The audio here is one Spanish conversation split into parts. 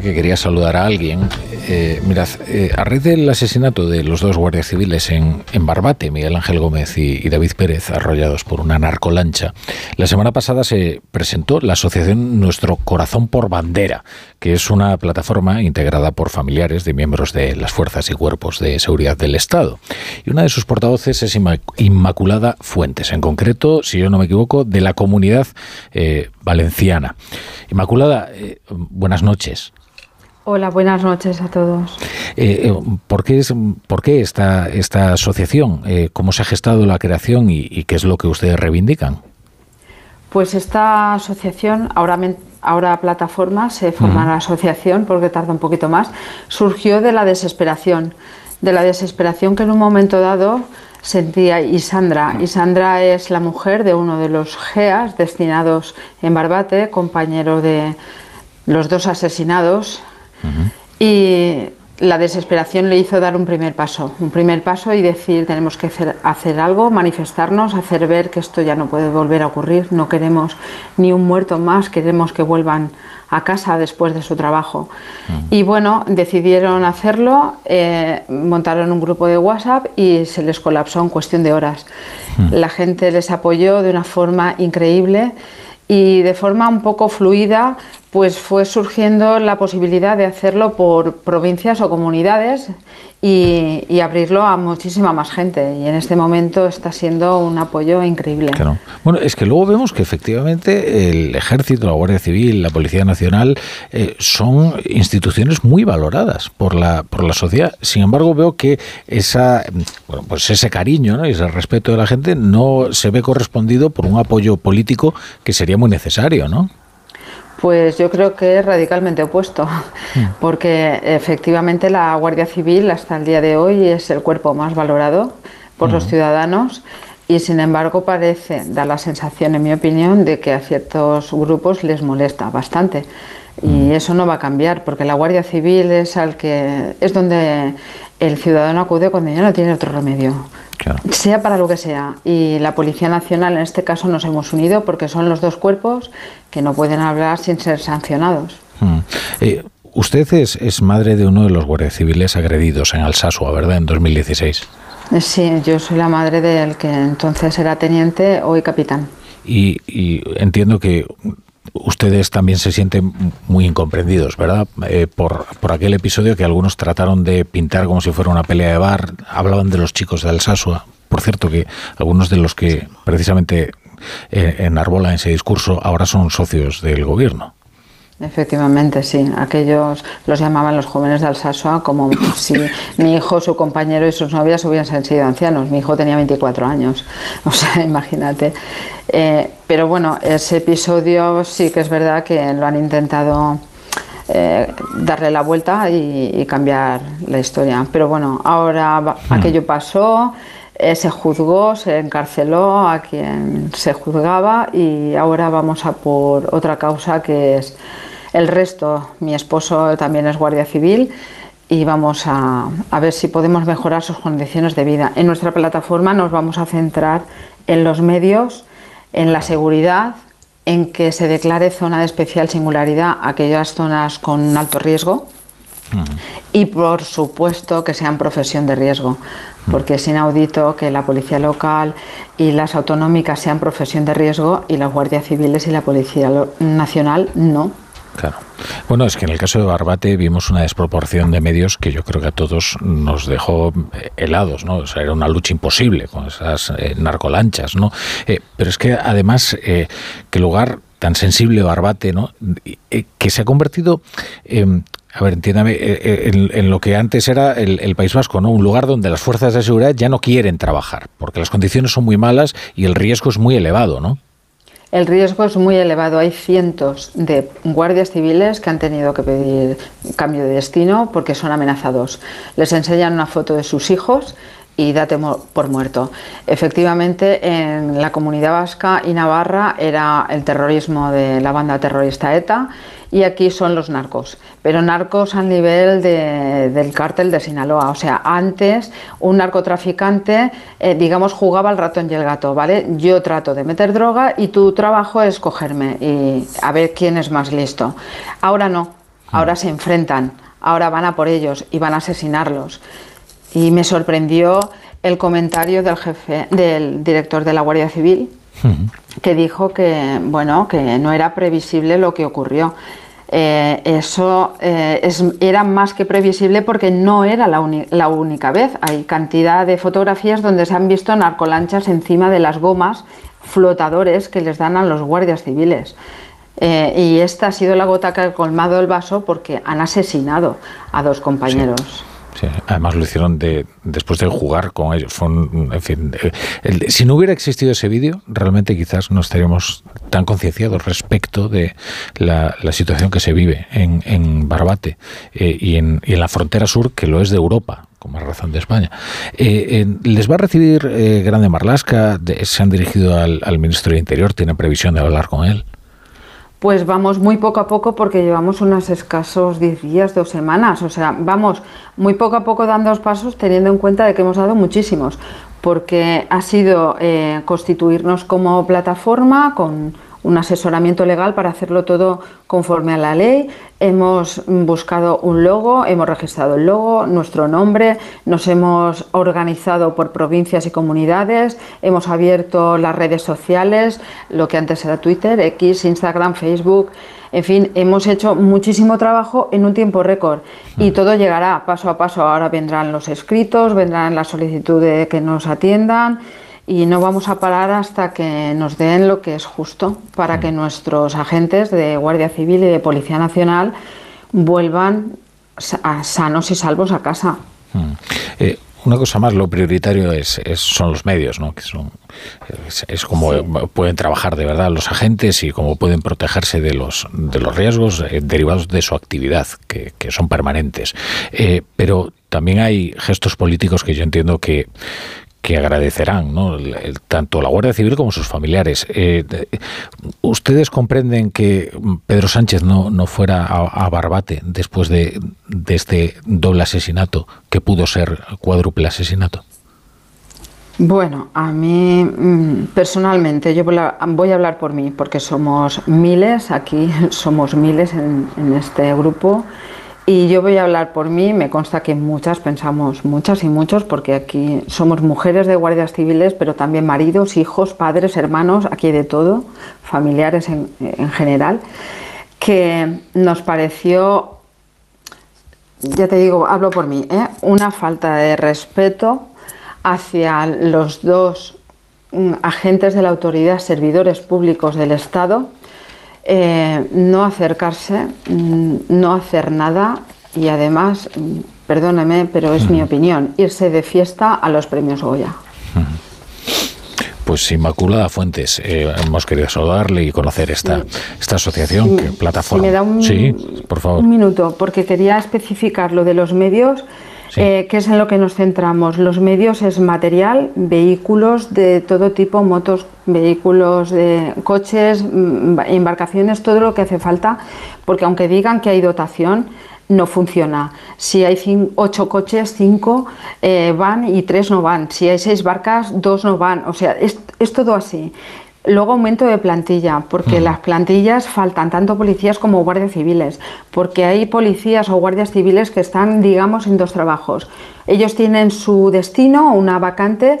que quería saludar a alguien. Eh, mirad, eh, a raíz del asesinato de los dos guardias civiles en, en Barbate, Miguel Ángel Gómez y, David Pérez, arrollados por una narcolancha, la semana pasada se presentó la asociación Nuestro Corazón por Bandera, que es una plataforma integrada por familiares de miembros de las fuerzas y cuerpos de seguridad del Estado. Y una de sus portavoces es Inmaculada Fuentes, en concreto, si yo no me equivoco, de la comunidad eh, valenciana. Inmaculada, buenas noches. Hola, buenas noches a todos. Eh, eh, ¿por, qué es, ¿Por qué esta, esta asociación? Eh, ¿Cómo se ha gestado la creación y, qué es lo que ustedes reivindican? Pues esta asociación, ahora, ahora plataforma, se forma la asociación porque tarda un poquito más, surgió de la desesperación, de la desesperación que en un momento dado sentía Isandra. Isandra es la mujer de uno de los GEAS destinados en Barbate, compañero de los dos asesinados y la desesperación le hizo dar un primer paso, un primer paso y decir tenemos que hacer, algo, manifestarnos, hacer ver que esto ya no puede volver a ocurrir, no queremos ni un muerto más, queremos que vuelvan a casa después de su trabajo. Y bueno, decidieron hacerlo, eh, montaron un grupo de WhatsApp y se les colapsó en cuestión de horas. La gente les apoyó de una forma increíble y de forma un poco fluida pues fue surgiendo la posibilidad de hacerlo por provincias o comunidades y, abrirlo a muchísima más gente. Y en este momento está siendo un apoyo increíble. Bueno, es que luego vemos que efectivamente el Ejército, la Guardia Civil, la Policía Nacional eh, son instituciones muy valoradas por la, por la sociedad. Sin embargo, veo que esa, bueno, pues ese cariño y ese respeto de la gente no se ve correspondido por un apoyo político que sería muy necesario, ¿no? Pues yo creo que es radicalmente opuesto, hmm. porque efectivamente la Guardia Civil hasta el día de hoy es el cuerpo más valorado por los hmm. ciudadanos y sin embargo parece, da la sensación en mi opinión, de que a ciertos grupos les molesta bastante. Y hmm. eso no va a cambiar, porque la Guardia Civil es al que es donde el ciudadano acude cuando ya no tiene otro remedio. Sea para lo que sea. Y la Policía Nacional en este caso nos hemos unido porque son los dos cuerpos que no pueden hablar sin ser sancionados. Hmm. Eh, usted es, madre de uno de los guardias civiles agredidos en Alsasua, ¿verdad? En 2016. Eh, sí, yo soy la madre del que entonces era teniente, hoy capitán. y entiendo que ustedes también se sienten muy incomprendidos, ¿verdad? Eh, por, por, aquel episodio que algunos trataron de pintar como si fuera una pelea de bar, hablaban de los chicos de Alsasua. Por cierto, que algunos de los que precisamente eh, enarbolan ese discurso ahora son socios del gobierno. Efectivamente, sí. Aquellos los llamaban los jóvenes de Alsasua como si mi hijo, su compañero y sus novias hubiesen sido ancianos. Mi hijo tenía 24 años. O sea, imagínate. Eh, pero bueno, ese episodio sí que es verdad que lo han intentado eh, darle la vuelta y, cambiar la historia. Pero bueno, ahora hmm. aquello pasó. Eh, se juzgó, se encarceló a quien se juzgaba y ahora vamos a por otra causa que es el resto. Mi esposo también es guardia civil y vamos a, a ver si podemos mejorar sus condiciones de vida. En nuestra plataforma nos vamos a centrar en los medios, en la seguridad, en que se declare zona de especial singularidad aquellas zonas con alto riesgo y por supuesto que sean profesión de riesgo, porque es inaudito que la policía local y las autonómicas sean profesión de riesgo y las guardias civiles y la policía nacional no. Claro. Bueno, es que en el caso de Barbate vimos una desproporción de medios que yo creo que a todos nos dejó eh, helados, ¿no? O sea, era una lucha imposible con esas eh, narcolanchas, ¿no? Eh, pero es que además, eh, que lugar tan sensible Barbate, ¿no? que se ha convertido a ver, entiéndame, en, lo que antes era el, País Vasco, ¿no? Un lugar donde las fuerzas de seguridad ya no quieren trabajar, porque las condiciones son muy malas y el riesgo es muy elevado, ¿no? El riesgo es muy elevado. Hay cientos de guardias civiles que han tenido que pedir cambio de destino porque son amenazados. Les enseñan una foto de sus hijos y date por muerto. Efectivamente, en la comunidad vasca y Navarra era el terrorismo de la banda terrorista ETA y aquí son los narcos, pero narcos al nivel del cártel de Sinaloa. O sea, antes un narcotraficante, eh, digamos, jugaba al ratón y el gato, ¿vale? Yo trato de meter droga y tu trabajo es cogerme y a ver quién es más listo. Ahora no, ahora se enfrentan, ahora van a por ellos y van a asesinarlos. Y me sorprendió el comentario del jefe, del director de la Guardia Civil, que dijo que bueno, que no era previsible lo que ocurrió. Eh, eso eh, era más que previsible porque no era la, la, única vez. Hay cantidad de fotografías donde se han visto narcolanchas encima de las gomas flotadores que les dan a los guardias civiles. Eh, y esta ha sido la gota que ha colmado el vaso porque han asesinado a dos compañeros. Además lo hicieron de, después de jugar con ellos. en fin, eh, si no hubiera existido ese vídeo, realmente quizás no estaríamos tan concienciados respecto de la, situación que se vive en, Barbate eh, y, en, la frontera sur, que lo es de Europa con más razón de España. ¿Les va a recibir Grande Marlasca? ¿Se han dirigido al, al, ministro del Interior? ¿Tienen previsión de hablar con él? Pues vamos muy poco a poco porque llevamos unos escasos 10 días, dos semanas. O sea, vamos muy poco a poco dando los pasos teniendo en cuenta de que hemos dado muchísimos. Porque ha sido eh, constituirnos como plataforma con un asesoramiento legal para hacerlo todo conforme a la ley. Hemos buscado un logo, hemos registrado el logo, nuestro nombre, nos hemos organizado por provincias y comunidades, hemos abierto las redes sociales, lo que antes era Twitter, X, Instagram, Facebook. En fin, hemos hecho muchísimo trabajo en un tiempo récord y todo llegará paso a paso. Ahora vendrán los escritos, vendrán las solicitudes de que nos atiendan y no vamos a parar hasta que nos den lo que es justo para que mm. nuestros agentes de Guardia Civil y de Policía Nacional vuelvan sanos y salvos a casa. Mm. Eh, una cosa más, lo prioritario es, son los medios, ¿no? Que son, es, como pueden trabajar de verdad los agentes y cómo pueden protegerse de los, de los riesgos eh, derivados de su actividad, que, son permanentes. Eh, pero también hay gestos políticos que yo entiendo que, que agradecerán, tanto la Guardia Civil como sus familiares. Eh, ¿Ustedes comprenden que Pedro Sánchez no, no fuera a, Barbate después de, este doble asesinato que pudo ser cuádruple asesinato? Bueno, a mí mm, personalmente, yo voy a, hablar por mí, porque somos miles, aquí somos miles en, en este grupo y yo voy a hablar por mí, me consta que muchas pensamos, muchas y muchos, porque aquí somos mujeres de guardias civiles, pero también maridos, hijos, padres, hermanos, aquí de todo, familiares en, general, que nos pareció, ya te digo, hablo por mí, ¿eh? una falta de respeto hacia los dos mm, agentes de la autoridad, servidores públicos del Estado, eh, no acercarse, mm, no hacer nada y además, mm, perdóneme, pero es mi opinión, irse de fiesta a los premios Goya. Pues Inmaculada Fuentes, eh, hemos querido saludarle y conocer esta, esta asociación, que plataforma. me da un, sí, por favor. un minuto, porque quería especificar lo de los medios eh, ¿Qué es en lo que nos centramos? Los medios es material, vehículos de todo tipo, motos, vehículos, de coches, mm, embarcaciones, todo lo que hace falta, porque aunque digan que hay dotación, no funciona. Si hay ocho coches, cinco eh, van y tres no van. Si hay seis barcas, dos no van. O sea, es todo así. Luego aumento de plantilla, porque las plantillas faltan tanto policías como guardias civiles, porque hay policías o guardias civiles que están, digamos, en dos trabajos. Ellos tienen su destino, una vacante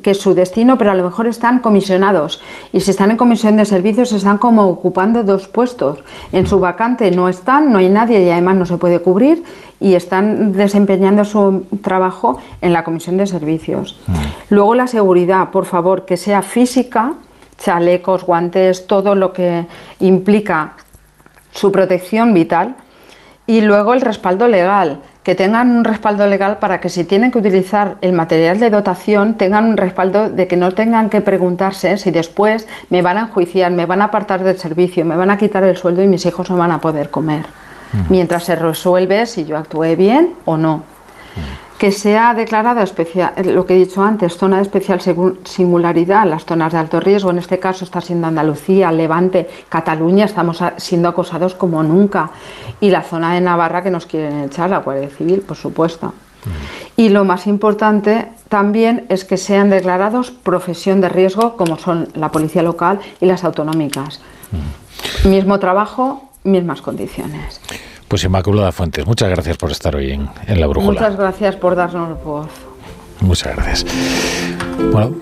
que es su destino, pero a lo mejor están comisionados. Y si están en comisión de servicios, están como ocupando dos puestos. En su vacante no están, no hay nadie y además no se puede cubrir y están desempeñando su trabajo en la comisión de servicios. Luego la seguridad, por favor, que sea física chalecos, guantes, todo lo que implica su protección vital. Y luego el respaldo legal, que tengan un respaldo legal para que si tienen que utilizar el material de dotación, tengan un respaldo de que no tengan que preguntarse si después me van a enjuiciar, me van a apartar del servicio, me van a quitar el sueldo y mis hijos no van a poder comer. Mientras se resuelve si yo actué bien o no que sea declarada especial, lo que he dicho antes, zona de especial singularidad, las zonas de alto riesgo, en este caso está siendo Andalucía, Levante, Cataluña, estamos siendo acosados como nunca, y la zona de Navarra que nos quieren echar, la Guardia Civil, por supuesto. Mm. Y lo más importante también es que sean declarados profesión de riesgo, como son la policía local y las autonómicas. Mm. Mismo trabajo, mismas condiciones. Pues Inmaculada Fuentes, muchas gracias por estar hoy en, La Brújula. Muchas gracias por darnos voz. Muchas gracias. Bueno,